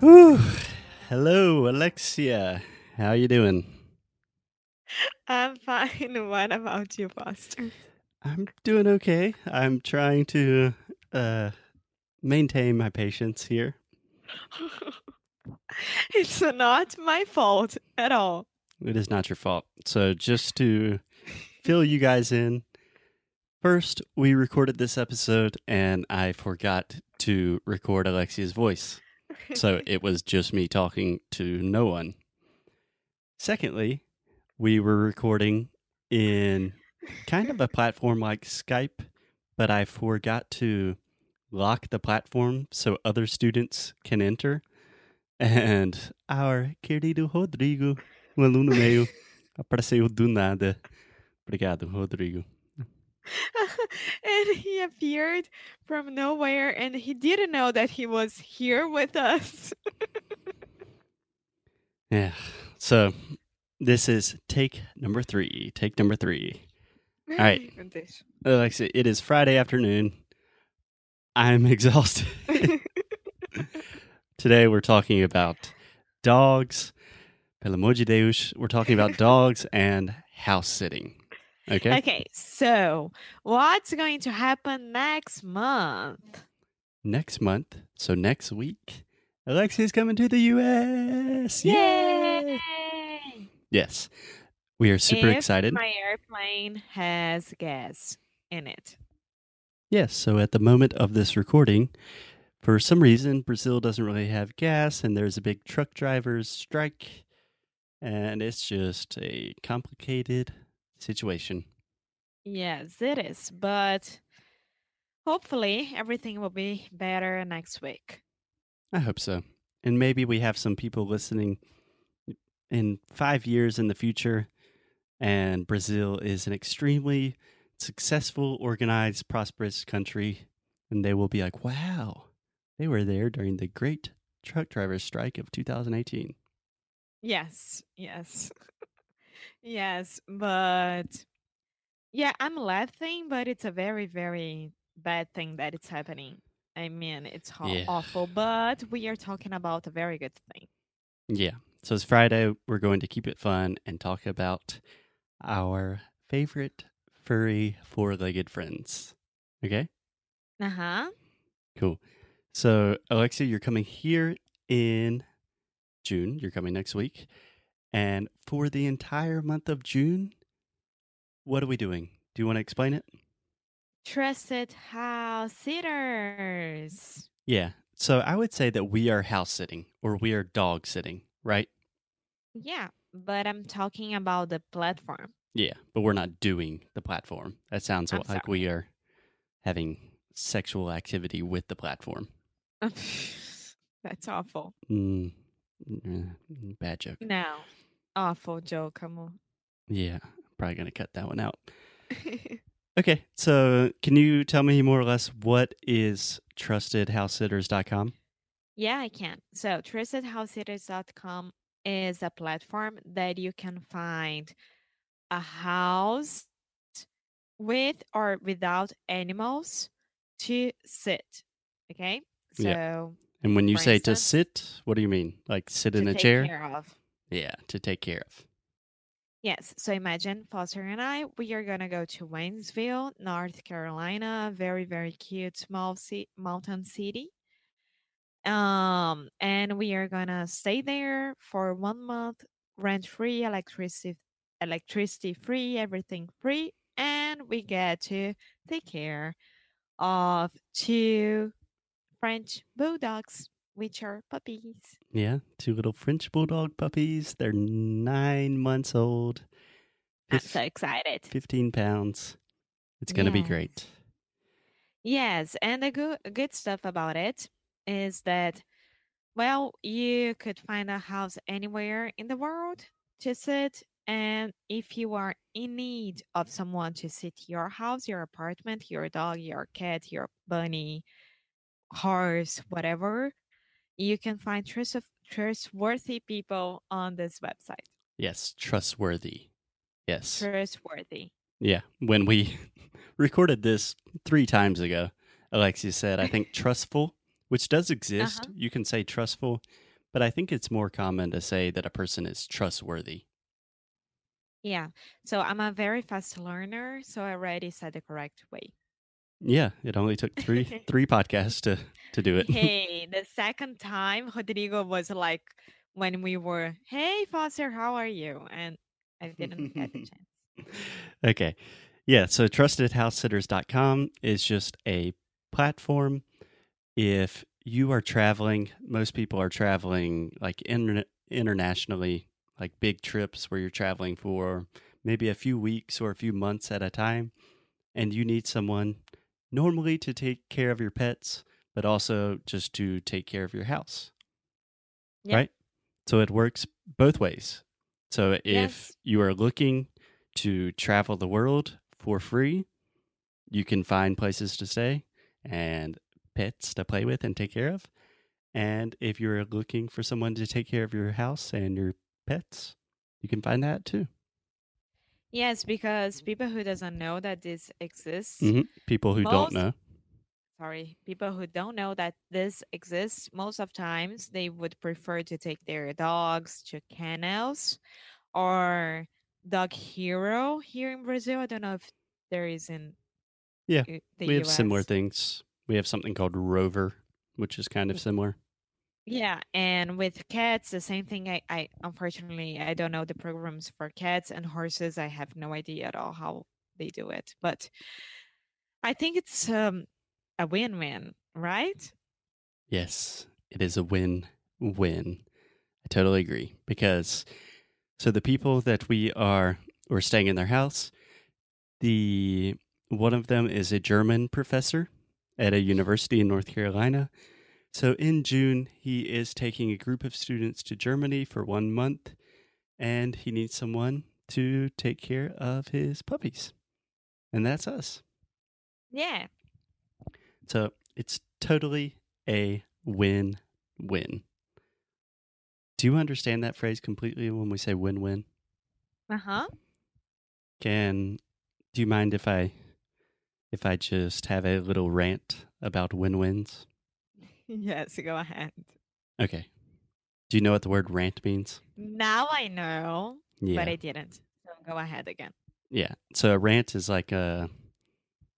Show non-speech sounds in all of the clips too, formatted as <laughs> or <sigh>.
Whew. <sighs> Hello, Alexia. How are you doing? I'm fine. <laughs> What about you, Foster? I'm doing okay. I'm trying to uh, maintain my patience here. <laughs> it's not my fault at all. It is not your fault. So, just to fill you guys in, first, we recorded this episode and I forgot to record Alexia's voice. So, <laughs> it was just me talking to no one. Secondly, we were recording in kind of a platform like Skype, but I forgot to lock the platform so other students can enter. And our querido Rodrigo, um aluno meu, <laughs> apareceu do nada. Obrigado, Rodrigo. <laughs> and he appeared from nowhere and he didn't know that he was here with us. Yeah. So this is take number three. Take number three. All right. <laughs> Alexia, it is Friday afternoon. I'm <laughs> exhausted. Today we're talking about dogs. Pelo amor Deus, we're talking about dogs and house sitting. Okay? Okay, so what's going to happen next month? Next month, so next week, Alexia's coming to the US. Yay! Yes. We are super If excited. My airplane has gas in it. Yes, so at the moment of this recording, for some reason, Brazil doesn't really have gas, and there's a big truck drivers' strike, and it's just a complicated situation. Yes, it is. But hopefully everything will be better next week. I hope so. And maybe we have some people listening in five years in the future, and Brazil is an extremely successful, organized, prosperous country, and they will be like, wow, they were there during the great truck drivers' strike of 2018. Yes, yes. <laughs> yes, but yeah, I'm laughing, but it's a very, very bad thing that it's happening. I mean, it's ho- Yeah. awful, but we are talking about a very good thing. Yeah. So it's Friday. We're going to keep it fun and talk about our favorite furry four legged friends. Okay? Uh huh. Cool. So, Alexia, you're coming here in June. You're coming next week. And for the entire month of June, what are we doing? Do you want to explain it? Trusted house sitters. Yeah. So, I would say that we are house sitting or we are dog sitting, right? Yeah, but I'm talking about the platform. Yeah. But we're not doing the platform. That sounds I'm like we are having sexual activity with the platform. <laughs> That's awful. Mm, mm, bad joke. No, awful joke. Come on. Yeah. Probably going to cut that one out. <laughs> Okay, so can you tell me more or less what is trustedhousesitters.com? Yeah, I can. So, trustedhousesitters.com is a platform that you can find a house with or without animals to sit. Okay? So, Yeah. And when you say to sit, what do you mean? Like sit in a chair? Yeah, to take care of. Yes. So imagine Foster and I, we are going to go to Waynesville, North Carolina, very, very cute small mountain city. Um, and we are going to stay there for one month, rent free, electricity, electricity free, everything free. And we get to take care of two French bulldogs, which are puppies. Yeah, two little French bulldog puppies. They're nine months old, I'm so excited. 15 pounds. It's going to be great. Yes, and the good good stuff about it is that well, you could find a house anywhere in the world to sit and if you are in need of someone to sit your house, your apartment, your dog, your cat, your bunny, horse, whatever, you can find trust trustworthy people on this website. Yes, trustworthy. Yes. Trustworthy. Yeah. When we <laughs> recorded this three times ago, Alexia said, I think trustful, which does exist. Uh-huh. You can say trustful, but I think it's more common to say that a person is trustworthy. Yeah. So I'm a very fast learner, so I already said the correct way. Yeah, it only took three <laughs> three podcasts to to do it. <laughs> hey, the second time Rodrigo was like when we were, "Hey Foster, how are you?" and I didn't get the <laughs> chance. okay. Yeah, so trustedhousesitters.com is just a platform if you are traveling, most people are traveling like inter- internationally, like big trips where you're traveling for maybe a few weeks or a few months at a time, and you need someone normally to take care of your pets, but also just to take care of your house. Yeah. Right? So it works both ways. So if Yes. you are looking to travel the world for free, you can find places to stay and pets to play with and take care of. And if you're looking for someone to take care of your house and your pets, you can find that too. Yes, because people who doesn't know that this exists, Mhm. People who Most- don't know. Sorry, people who don't know that this exists, most of times they would prefer to take their dogs to kennels or Dog Hero here in Brazil. I don't know if there is in Yeah, the we have similar things. We have something called Rover, which is kind of similar. Yeah, and with cats, the same thing. I, I unfortunately I don't know the programs for cats and horses. I have no idea at all how they do it, but I think it's um a win-win, right? Yes, it is a win win. I totally agree because so the people that we are we're staying in their house, the one of them is a German professor at a university in North Carolina. So in June, he is taking a group of students to Germany for 1 month and he needs someone to take care of his puppies. And that's us. Yeah. So it's totally a win win. Do you understand that phrase completely when we say win win? Uh-huh. Can do you mind if I if I just have a little rant about win wins? <laughs> Yes, go ahead. Okay. Do you know what the word rant means? Now I know, Yeah. but I didn't. So go ahead again. yeah. So a rant is like a,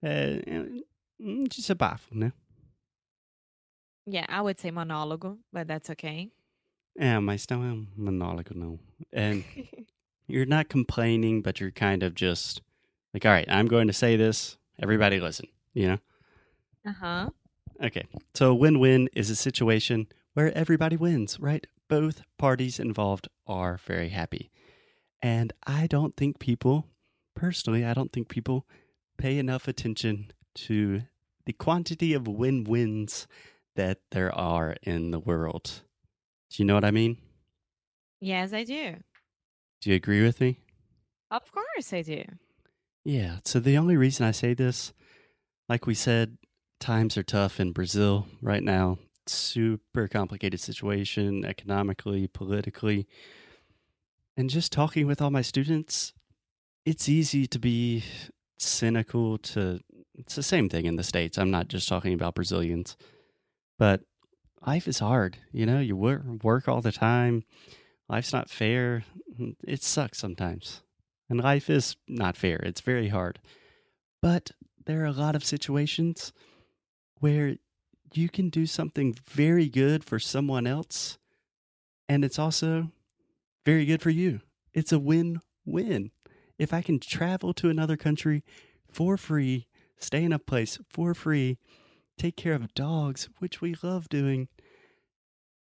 a mm, just a baffle, no? Yeah, I would say monologue, but that's okay. É, mas não é um monólogo, não. And <laughs> you're not complaining, but you're kind of just like, all right, I'm going to say this. Everybody listen, you know? uh-huh. Okay. So win win is a situation where everybody wins, right? Both parties involved are very happy. And I don't think people, personally, I don't think people pay enough attention to the quantity of win wins that there are in the world. Do you know what I mean? Yes, I do. Do you agree with me? Of course I do. Yeah. So the only reason I say this, like we said, times are tough in Brazil right now. Super complicated situation economically, politically. And just talking with all my students, it's easy to be cynical to it's the same thing in the states. I'm not just talking about Brazilians. But life is hard, you know, you work work all the time. Life's not fair. It sucks sometimes. And life is not fair. It's very hard. But there are a lot of situations where you can do something very good for someone else, and it's also very good for you. It's a win win. If I can travel to another country for free, stay in a place for free, take care of dogs, which we love doing,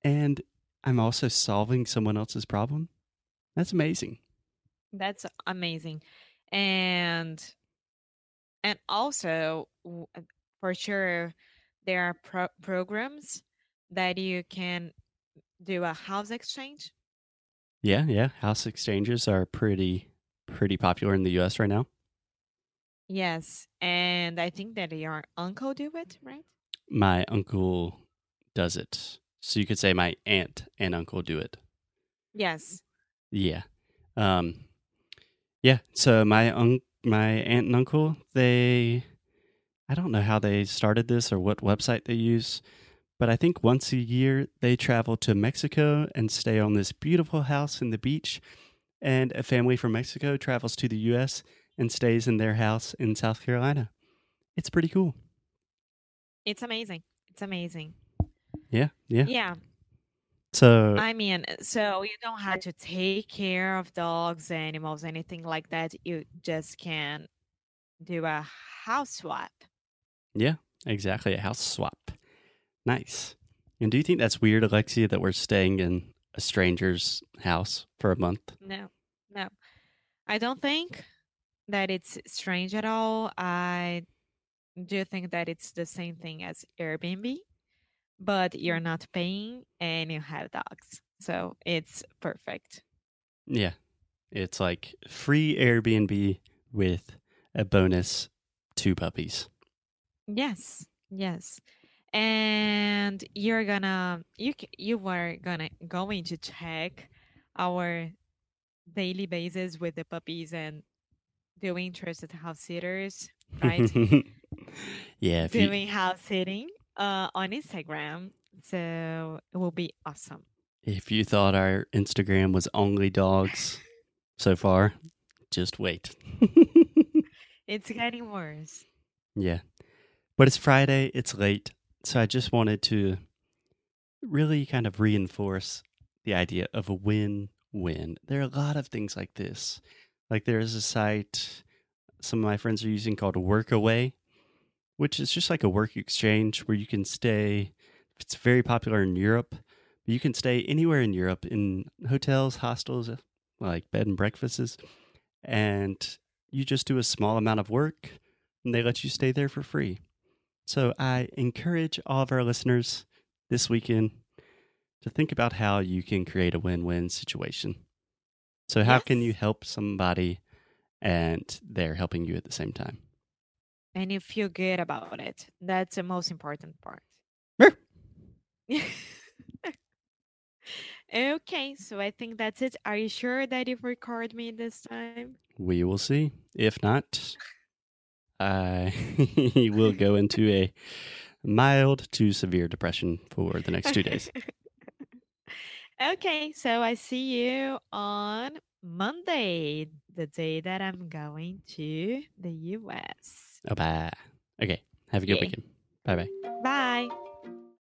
and I'm also solving someone else's problem, that's amazing. That's amazing. And and also for sure there are pro- programs that you can do a house exchange. Yeah, yeah. House exchanges are pretty pretty popular in the US right now. Yes, and I think that your uncle do it, right? My uncle does it. So you could say my aunt and uncle do it. Yes. Yeah. Um yeah, so my un- my aunt and uncle, they I don't know how they started this or what website they use, but I think once a year they travel to Mexico and stay on this beautiful house in the beach and a family from Mexico travels to the US and stays in their house in South Carolina. It's pretty cool. It's amazing. It's amazing. Yeah, yeah. Yeah. So I mean, so you don't have to take care of dogs, animals, anything like that. You just can do a house swap. Yeah, exactly. A house swap. Nice. And do you think that's weird, Alexia, that we're staying in a stranger's house for a month? No, no. I don't think that it's strange at all. I do think that it's the same thing as Airbnb, but you're mm. not paying and you have dogs. So it's perfect. Yeah. It's like free Airbnb with a bonus two puppies. Yes, yes. And you're gonna you you were gonna going to check our daily basis with the puppies and doing interested house sitters, right? <laughs> yeah, if you, doing house sitting uh on Instagram. So it will be awesome. if you thought our Instagram was only dogs so far, just wait. <laughs> It's getting worse. Yeah. But it's Friday, it's late. So I just wanted to really kind of reinforce the idea of a win win. There are a lot of things like this. Like there's a site some of my friends are using called Workaway, which is just like a work exchange where you can stay. It's very popular in Europe. You can stay anywhere in Europe in hotels, hostels, uh, like bed and breakfasts, and you just do a small amount of work and they let you stay there for free. So I encourage all of our listeners this weekend to think about how you can create a win win situation. So, how can you help somebody and they're helping you at the same time? And you feel good about it. That's the most important part. <laughs> Okay, so I think that's it. Are you sure that you've recorded me this time? We will see. If not, I <laughs> will go into a mild to severe depression for the next two days. <laughs> okay, so I see you on Monday, the day that I'm going to the US. Oh, bye. Okay. Have a good Yeah. weekend. Bye bye. Bye.